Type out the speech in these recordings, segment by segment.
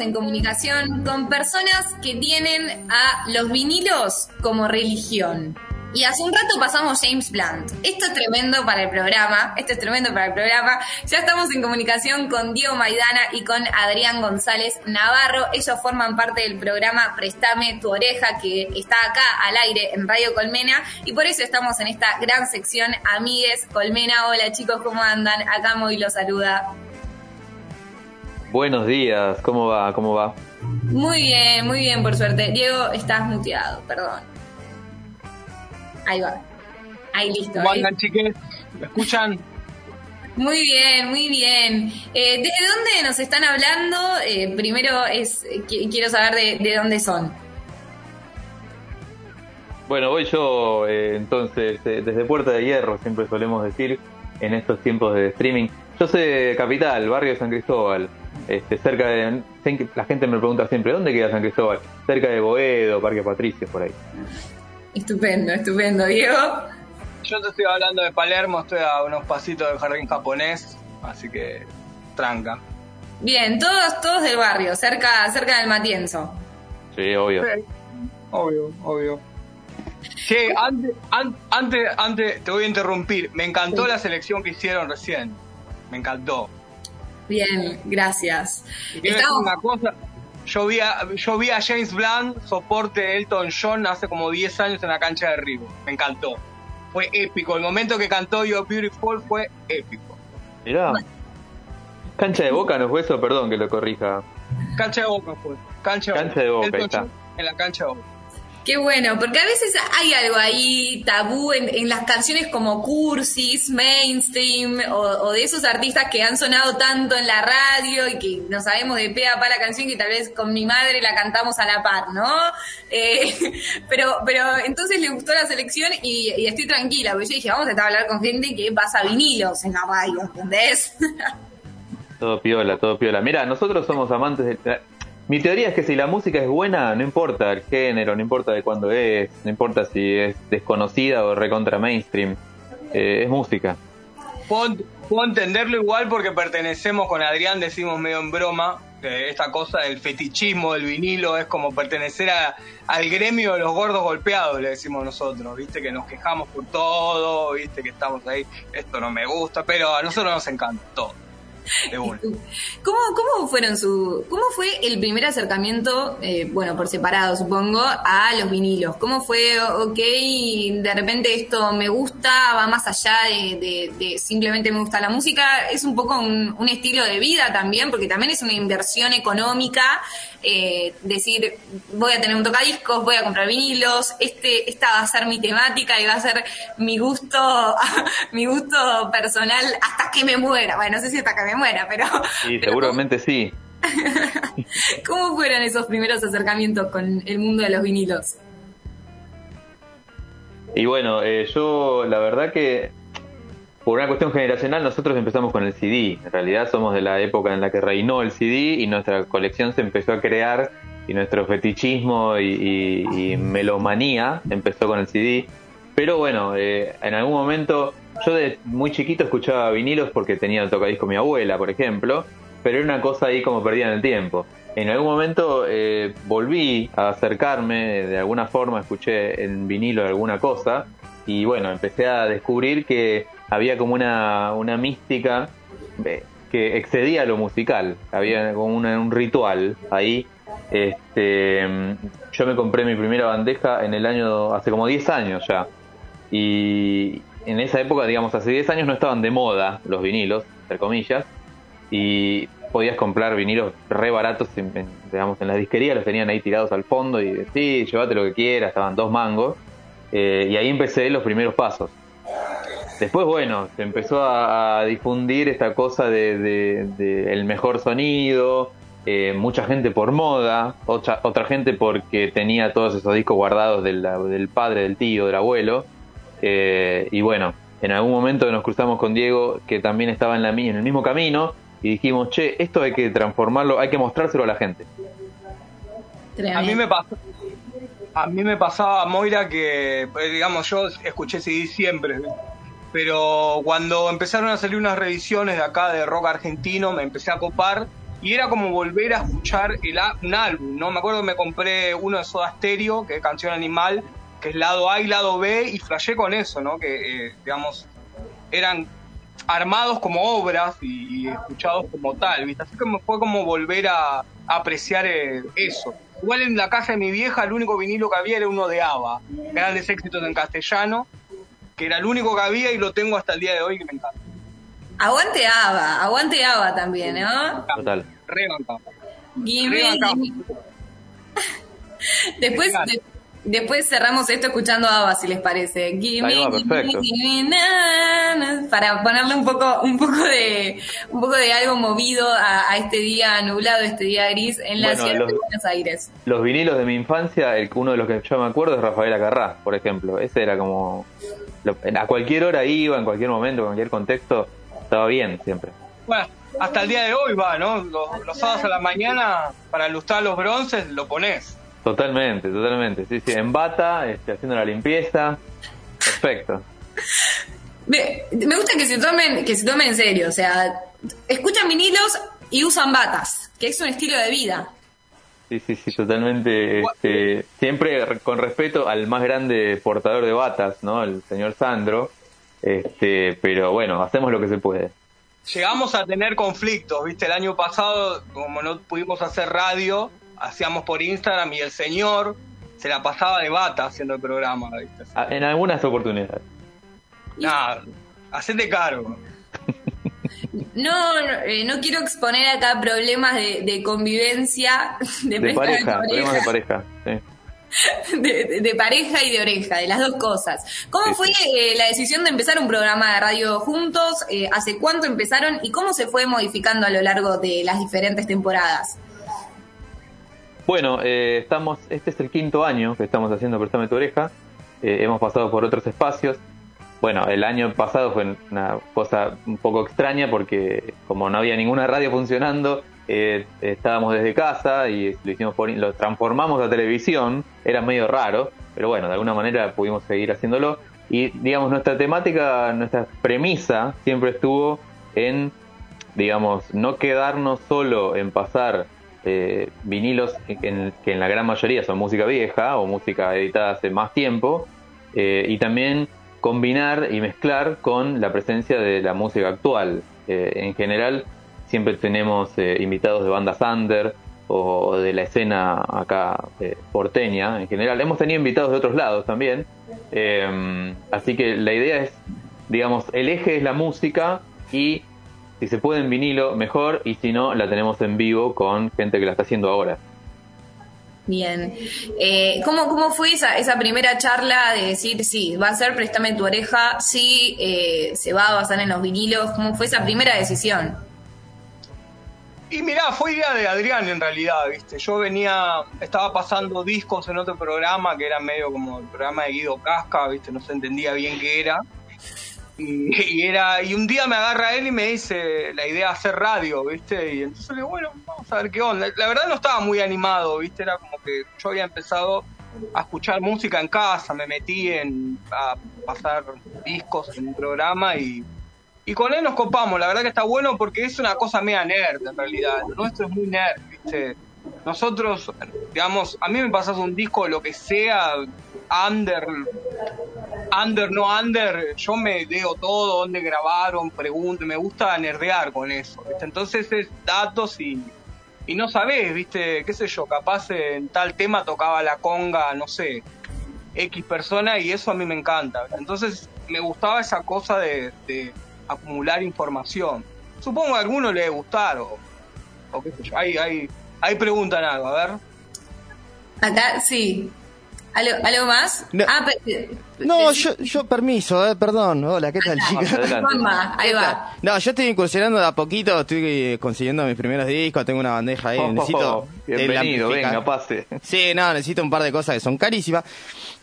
en comunicación con personas que tienen a los vinilos como religión. Y hace un rato pasamos James Blunt. Esto es tremendo para el programa. Esto es tremendo para el programa. Ya estamos en comunicación con Diego Maidana y con Adrián González Navarro. Ellos forman parte del programa Prestame tu oreja que está acá al aire en Radio Colmena. Y por eso estamos en esta gran sección Amigues Colmena. Hola chicos, ¿cómo andan? Acá Moy los saluda. Buenos días, ¿cómo va? ¿Cómo va? Muy bien, muy bien, por suerte. Diego, estás muteado, perdón. Ahí va. Ahí listo. ¿Cómo andan, chiques? ¿Me escuchan? Muy bien, muy bien. Eh, ¿Desde dónde nos están hablando? Eh, primero es quiero saber de, dónde son. Bueno, voy yo eh, entonces desde Puerta de Hierro, siempre solemos decir en estos tiempos de streaming. Yo soy de Capital, barrio de San Cristóbal, este, cerca de... La gente me pregunta siempre, ¿dónde queda San Cristóbal? Cerca de Boedo, Parque Patricio, por ahí. Estupendo, estupendo, Diego. Yo te estoy hablando de Palermo, estoy a unos pasitos del jardín japonés, así que tranca. Bien, todos, todos del barrio, cerca, cerca del Matienzo. Sí, obvio. obvio, obvio. Sí, antes, antes, antes, te voy a interrumpir. Me encantó la selección que hicieron recién. Me encantó. Bien, gracias. Estamos... una cosa, yo vi, a, yo vi a James Blunt, soporte de Elton John, hace como 10 años en la cancha de River. Me encantó. Fue épico. El momento que cantó You're Beautiful fue épico. Mirá. Cancha de Boca no fue eso, perdón que lo corrija. Cancha de Boca fue. Cancha, de Boca, está. En la cancha de Boca. Qué bueno, porque a veces hay algo ahí tabú en, las canciones como cursis, mainstream, o, de esos artistas que han sonado tanto en la radio y que no sabemos de pea para la canción que tal vez con mi madre la cantamos a la par, ¿no? Eh, pero, pero entonces le gustó la selección y, estoy tranquila, porque yo dije, vamos a estar a hablar con gente que pasa vinilos en la radio, ¿entendés? todo piola, todo piola. Mira, nosotros somos amantes de mi teoría es que si la música es buena, no importa el género, no importa de cuándo es, no importa si es desconocida o recontra mainstream, eh, es música. Puedo, entenderlo igual porque pertenecemos con Adrián, decimos medio en broma, esta cosa del fetichismo del vinilo es como pertenecer al gremio de los gordos golpeados, le decimos nosotros, viste que nos quejamos por todo, viste que estamos ahí, esto no me gusta, pero a nosotros nos encanta todo. ¿Cómo, ¿Cómo fueron su, cómo fue el primer acercamiento, eh, bueno, por separado supongo, a los vinilos? ¿Cómo fue, ok, de repente esto me gusta, va más allá de, simplemente me gusta la música? Es un poco un, estilo de vida también, porque también es una inversión económica, eh, decir, voy a tener un tocadiscos, voy a comprar vinilos, este, esta va a ser mi temática y va a ser mi gusto, mi gusto personal hasta que me muera. Bueno, no sé si hasta que me muera, pero... Sí, seguramente sí. ¿Cómo fueron esos primeros acercamientos con el mundo de los vinilos? Y bueno, eh, yo la verdad que por una cuestión generacional nosotros empezamos con el CD. En realidad somos de la época en la que reinó el CD y nuestra colección se empezó a crear y nuestro fetichismo y, melomanía empezó con el CD. Pero bueno, eh, en algún momento yo de muy chiquito escuchaba vinilos porque tenía el tocadisco mi abuela, por ejemplo, pero era una cosa ahí como perdida en el tiempo. En algún momento eh, volví a acercarme, de alguna forma escuché en vinilo alguna cosa y bueno, empecé a descubrir que había como una, una mística eh, que excedía lo musical, había como un ritual ahí. Este, yo me compré mi primera bandeja en el año, hace como 10 años ya, y, en esa época, digamos, hace 10 años no estaban de moda los vinilos, entre comillas, y podías comprar vinilos re baratos, en, digamos, en la disquería los tenían ahí tirados al fondo y sí, llévate lo que quieras, estaban dos mangos, eh, y ahí empecé los primeros pasos. Después, bueno, se empezó a, difundir esta cosa de, el mejor sonido, eh, mucha gente por moda, otra, otra gente porque tenía todos esos discos guardados del, del padre, del tío, del abuelo, eh, y bueno, en algún momento nos cruzamos con Diego, que también estaba en, la, en el mismo camino, y dijimos, che, esto hay que transformarlo, hay que mostrárselo a la gente. A mí me pasó, a mí me pasaba, Moira, que, eh, digamos, yo escuché CD siempre, pero cuando empezaron a salir unas revisiones de acá de rock argentino, me empecé a copar y era como volver a escuchar el, un álbum, ¿no? Me acuerdo que me compré uno de Soda Stereo, que es Canción Animal, que es lado A y lado B, y flashé con eso, ¿no? Que, eh, digamos, eran armados como obras y, escuchados como tal. Así que me fue como volver a, apreciar eh, eso. Igual en la casa de mi vieja el único vinilo que había era uno de ABBA, grandes éxitos en castellano, que era el único que había y lo tengo hasta el día de hoy que me encanta. Aguante ABBA, aguante ABBA también, ¿no? Total. Después, Después cerramos esto escuchando a Ava, si les parece. para ponerle un poco, un poco de, un poco de algo movido a, este día nublado, este día gris en la ciudad de Buenos Aires. Los vinilos de mi infancia, el, uno de los que yo me acuerdo es Rafael Acarrá, por ejemplo. Ese era como, a cualquier hora iba, en cualquier momento, en cualquier contexto, estaba bien siempre. Bueno, hasta el día de hoy va, ¿no? Los, los sábados a la mañana, para ilustrar los bronces, lo pones. Totalmente, totalmente. Sí, sí, en bata, este, haciendo la limpieza. Perfecto. Me, gusta que se tomen que se tomen en serio, o sea, escuchan vinilos y usan batas, que es un estilo de vida. Sí, sí, sí, totalmente. Este, siempre con respeto al más grande portador de batas, ¿no? El señor Sandro. Este, pero bueno, hacemos lo que se puede. Llegamos a tener conflictos, ¿viste? El año pasado, como no pudimos hacer radio, hacíamos por Instagram y el señor se la pasaba de bata haciendo el programa. Ah, en algunas oportunidades. Nada, hacete cargo. No, eh, no, quiero exponer acá problemas de, convivencia, de, pareja, problemas de pareja, de, pareja y de oreja, de las dos cosas. ¿Cómo fue eh, la decisión de empezar un programa de radio juntos? Eh, ¿Hace cuánto empezaron y cómo se fue modificando a lo largo de las diferentes temporadas? Bueno, eh, estamos, este es el quinto año que estamos haciendo Prestame tu oreja. Hemos pasado por otros espacios. Bueno, el año pasado fue una cosa un poco extraña porque como no había ninguna radio funcionando, eh, estábamos desde casa y lo hicimos por, lo transformamos a televisión. Era medio raro, pero bueno, de alguna manera pudimos seguir haciéndolo. Y digamos, nuestra temática, nuestra premisa siempre estuvo en, digamos, no quedarnos solo en pasar eh, vinilos que en, la gran mayoría son música vieja o música editada hace más tiempo, eh, y también combinar y mezclar con la presencia de la música actual. Eh, en general, siempre tenemos invitados de bandas under o, de la escena acá porteña en general. Hemos tenido invitados de otros lados también. así que la idea es, digamos, el eje es la música y si se puede en vinilo, mejor, y si no, la tenemos en vivo con gente que la está haciendo ahora. Bien. Eh, ¿cómo, ¿Cómo fue esa, primera charla de decir, sí, va a ser Préstame tu oreja, sí, eh, se va a basar en los vinilos? ¿Cómo fue esa primera decisión? Y mirá, fue idea de Adrián en realidad, ¿viste? Yo venía, estaba pasando discos en otro programa que era medio como el programa de Guido Casca, ¿viste? No se entendía bien qué era. Y, era y un día me agarra él y me dice la idea de hacer radio, ¿viste? Y entonces le digo, bueno, vamos a ver qué onda. La verdad no estaba muy animado, ¿viste? Era como que yo había empezado a escuchar música en casa, me metí en a pasar discos en un programa y, y con él nos copamos. La verdad que está bueno porque es una cosa media nerd en realidad. Lo nuestro es muy nerd, ¿viste? Nosotros, digamos, a mí me pasas un disco, lo que sea, under, under, no under, yo me leo todo, dónde grabaron, pregunto, me gusta nerdear con eso, Entonces es datos y, y no sabés, ¿viste? ¿Qué sé yo? Capaz en tal tema tocaba la conga, no sé, X persona y eso a mí me encanta. Entonces me gustaba esa cosa de, acumular información. Supongo a alguno le debe gustar o, o qué sé yo. Ahí, ahí, ahí preguntan algo, a ver. Acá sí, ¿Algo, más? No, ah, no yo, yo, permiso, eh, perdón. Hola, ¿qué tal, chicas? Ahí va. No, yo estoy incursionando de a poquito, estoy consiguiendo mis primeros discos, tengo una bandeja ahí, necesito... bienvenido, venga, pase. Sí, no, necesito un par de cosas que son carísimas.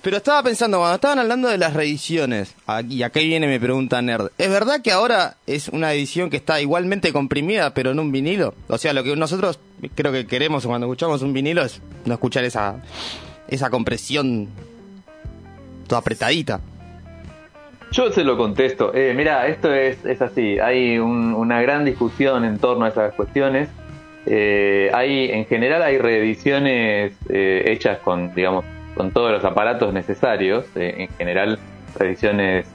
Pero estaba pensando, cuando estaban hablando de las reediciones, y acá viene mi pregunta nerd, ¿es verdad que ahora es una edición que está igualmente comprimida, pero en un vinilo? O sea, lo que nosotros creo que queremos cuando escuchamos un vinilo es no escuchar esa esa compresión toda apretadita. Yo se lo contesto. Eh, mira, esto es, es así. Hay una gran discusión en torno a esas cuestiones. Eh, hay, en general hay reediciones eh, hechas con, digamos, con todos los aparatos necesarios, eh, en general reediciones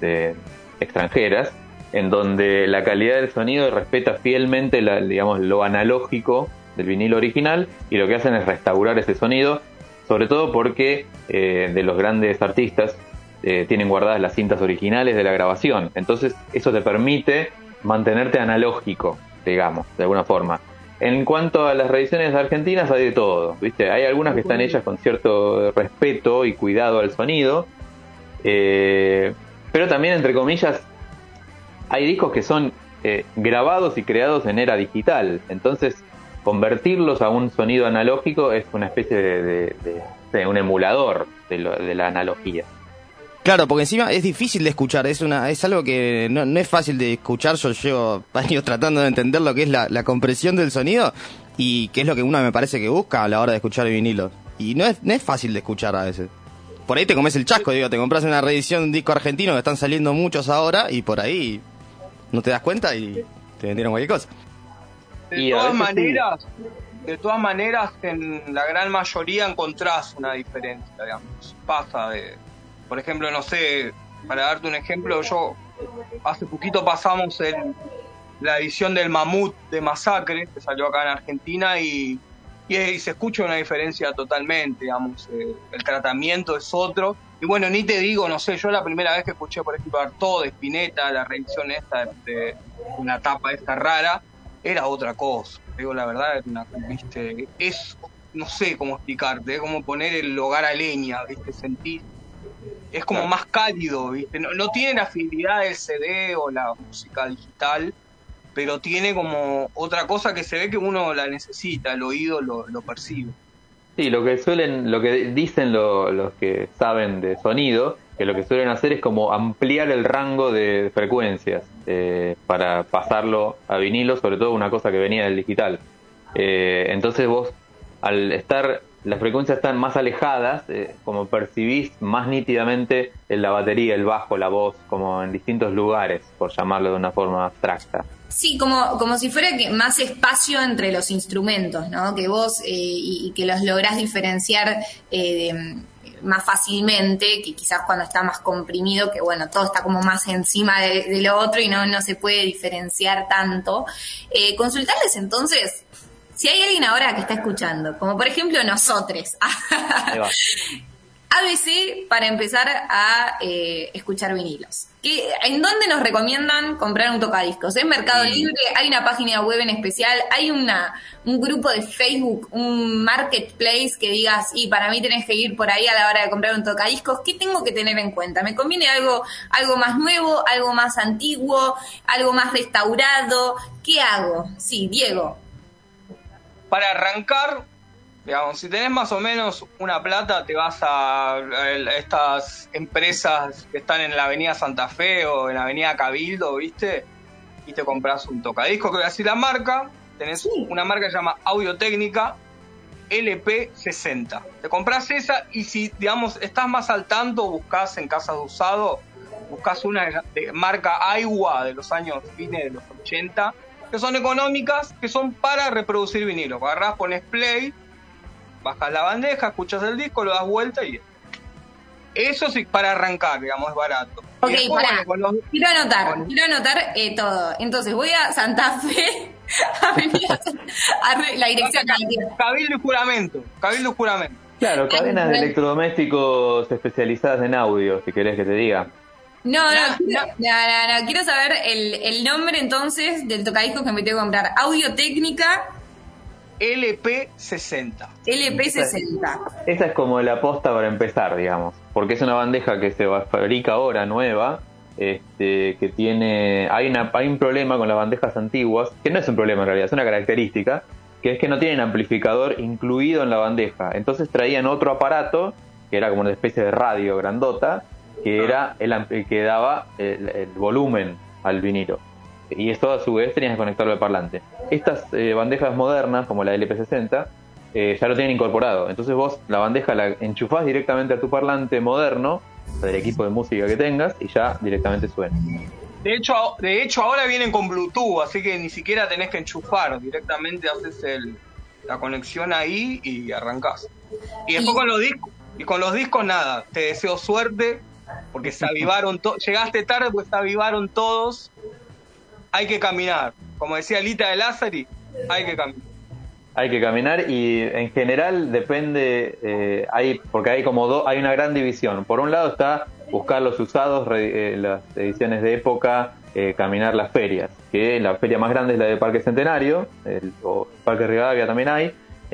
extranjeras, en donde la calidad del sonido respeta fielmente digamos, lo analógico del vinilo original y lo que hacen es restaurar ese sonido, sobre todo porque de los grandes artistas tienen guardadas las cintas originales de la grabación, entonces eso te permite mantenerte analógico, digamos, de alguna forma. En cuanto a las reediciones argentinas hay de todo, ¿viste? Hay algunas que están hechas con cierto respeto y cuidado al sonido, eh, pero también, entre comillas, hay discos que son eh, grabados y creados en era digital, entonces convertirlos a un sonido analógico es una especie de, un emulador de la analogía. Claro, porque encima es difícil de escuchar, es una es algo que no, es fácil de escuchar, yo llevo años tratando de entender lo que es la, compresión del sonido y que es lo que uno me parece que busca a la hora de escuchar el vinilo. Y no es, no es fácil de escuchar a veces. Por ahí te comes el chasco, digo, te compras una reedición de un disco argentino que están saliendo muchos ahora y por ahí no te das cuenta y te vendieron cualquier cosa. De todas maneras, de todas maneras, en la gran mayoría encontrás una diferencia, digamos. Pasa de, por ejemplo, no sé, para darte un ejemplo, yo hace poquito pasamos en la edición del Mamut de Masacre, que salió acá en Argentina, y, y, se escucha una diferencia totalmente, digamos, eh, el tratamiento es otro. Y bueno, ni te digo, no sé, yo la primera vez que escuché, por ejemplo, Arto de Spinetta, la reedición esta de, una tapa esta rara, era otra cosa. Digo, la verdad, una, ¿viste? es, no sé cómo explicarte, es como poner el hogar a leña, ¿viste? Sentir es como más cálido, ¿viste? No, no tiene la afinidad del CD o la música digital, pero tiene como otra cosa que se ve que uno la necesita, el oído lo, percibe. Sí, lo que suelen, lo que dicen los que saben de sonido, que lo que suelen hacer es como ampliar el rango de frecuencias eh, para pasarlo a vinilo, sobre todo una cosa que venía del digital. Eh, entonces vos, al estar las frecuencias están más alejadas, eh, como percibís más nítidamente en la batería, el bajo, la voz, como en distintos lugares, por llamarlo de una forma abstracta. Sí, como, como si fuera que más espacio entre los instrumentos, ¿no? Que vos y, que los lográs diferenciar eh, más fácilmente, que quizás cuando está más comprimido, que bueno, todo está como más encima de, lo otro y no, no se puede diferenciar tanto. consultarles entonces si hay alguien ahora que está escuchando, como por ejemplo nosotros, ABC para empezar a eh, escuchar vinilos. ¿En dónde nos recomiendan comprar un tocadiscos? ¿En Mercado Libre? ¿Hay una página web en especial? ¿Hay una, un grupo de Facebook, un marketplace que digas, y para mí tenés que ir por ahí a la hora de comprar un tocadiscos? ¿Qué tengo que tener en cuenta? ¿Me conviene algo, algo más nuevo, algo más antiguo, algo más restaurado? ¿Qué hago? Sí, Diego para arrancar, digamos, si tenés más o menos una plata, te vas a, estas empresas que están en la Avenida Santa Fe o en la Avenida Cabildo, ¿viste? Y te compras un tocadisco, que voy a decir la marca. Tenés una marca que se llama Audio Técnica LP60. Te compras esa y si, digamos, estás más al tanto, buscas en casas de usado, buscas una de marca Aiwa de los años fines de los 80 que son económicas, que son para reproducir vinilo. Agarrás, pones play, bajas la bandeja, escuchas el disco, lo das vuelta y eso sí, para arrancar, digamos, es barato. Ok, para. Quiero anotar, quiero anotar eh, todo. Entonces voy a Santa Fe, a, la dirección. Cabildo y juramento, Cabildo y juramento. Claro, cadenas de electrodomésticos especializadas en audio, si querés que te diga. No, no, no, no, quiero saber el, el nombre entonces del tocadiscos que me tengo que comprar. Audio Técnica LP60. LP60. Esta es como la posta para empezar, digamos, porque es una bandeja que se fabrica ahora nueva, este, que tiene, hay, una, hay un problema con las bandejas antiguas, que no es un problema en realidad, es una característica, que es que no tienen amplificador incluido en la bandeja. Entonces traían otro aparato, que era como una especie de radio grandota, que era el que daba el, volumen al vinilo. Y esto a su vez tenías que conectarlo al parlante. Estas eh, bandejas modernas, como la LP60, eh, ya lo tienen incorporado. Entonces vos la bandeja la enchufás directamente a tu parlante moderno, del equipo de música que tengas, y ya directamente suena. De hecho, de hecho, ahora vienen con Bluetooth, así que ni siquiera tenés que enchufar, directamente haces el, la conexión ahí y arrancás. Y después con los discos, y con los discos nada, te deseo suerte, porque se avivaron todos, llegaste tarde pues se avivaron todos, hay que caminar, como decía Lita de Lázari, hay que caminar. Hay que caminar y en general depende, eh, hay porque hay como dos, hay una gran división. Por un lado está buscar los usados, eh, las ediciones de época, eh, caminar las ferias, que la feria más grande es la de Parque Centenario, el, o Parque Rivadavia también hay,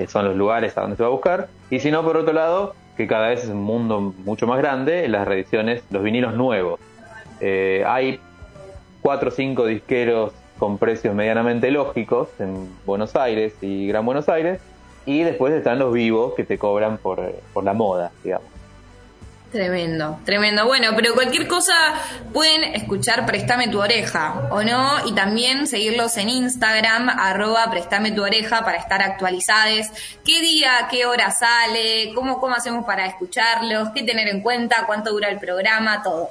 son los lugares a donde se va a buscar. Y si no, por otro lado, que cada vez es un mundo mucho más grande, las reediciones, los vinilos nuevos. hay cuatro o cinco disqueros con precios medianamente lógicos en Buenos Aires y Gran Buenos Aires, y después están los vivos que te cobran por, por la moda, digamos. Tremendo, tremendo. Bueno, pero cualquier cosa pueden escuchar Préstame tu oreja, ¿o no? Y también seguirlos en Instagram, arroba Préstame tu oreja para estar actualizados. ¿Qué día, qué hora sale? ¿Cómo, cómo hacemos para escucharlos? ¿Qué tener en cuenta? ¿Cuánto dura el programa? Todo.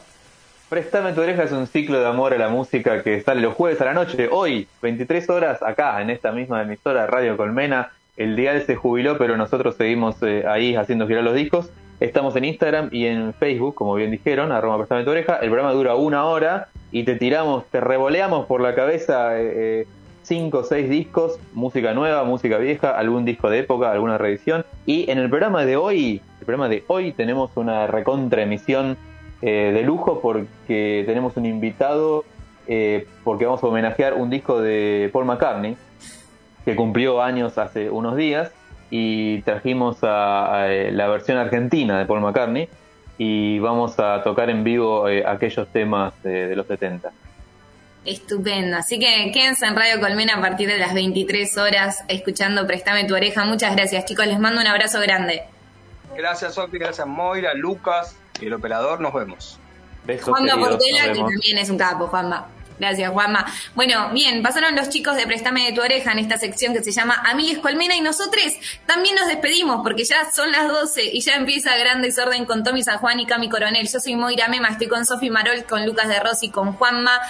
Préstame tu oreja es un ciclo de amor a la música que sale los jueves a la noche. Hoy, 23 horas, acá, en esta misma emisora Radio Colmena. El dial se jubiló, pero nosotros seguimos eh, ahí haciendo girar los discos. Estamos en Instagram y en Facebook, como bien dijeron, arroba Préstame tu oreja. El programa dura una hora y te tiramos, te revoleamos por la cabeza eh, eh, cinco o seis discos, música nueva, música vieja, algún disco de época, alguna reedición. Y en el programa de hoy, el programa de hoy tenemos una recontra emisión eh, de lujo porque tenemos un invitado, eh, porque vamos a homenajear un disco de Paul McCartney, que cumplió años hace unos días, y trajimos a, eh, la versión argentina de Paul McCartney, y vamos a tocar en vivo aquellos temas de los 70. Estupendo. Así que quédense en Radio Colmena a partir de las 23 horas escuchando Préstame tu oreja. Muchas gracias, chicos. Les mando un abrazo grande. Gracias, Sofi. Gracias, Moira, Lucas y el operador. Nos vemos. Juanma Portela, que también es un capo, Juanma. Gracias, Juanma. Bueno, bien, pasaron los chicos de Préstame de tu oreja en esta sección que se llama Amiles Colmena y nosotros también nos despedimos porque ya son las 12 y ya empieza Gran Desorden con Tommy San Juan y Cami Coronel. Yo soy Moira Mema, estoy con Sofi Marol, con Lucas de Rossi, con Juanma.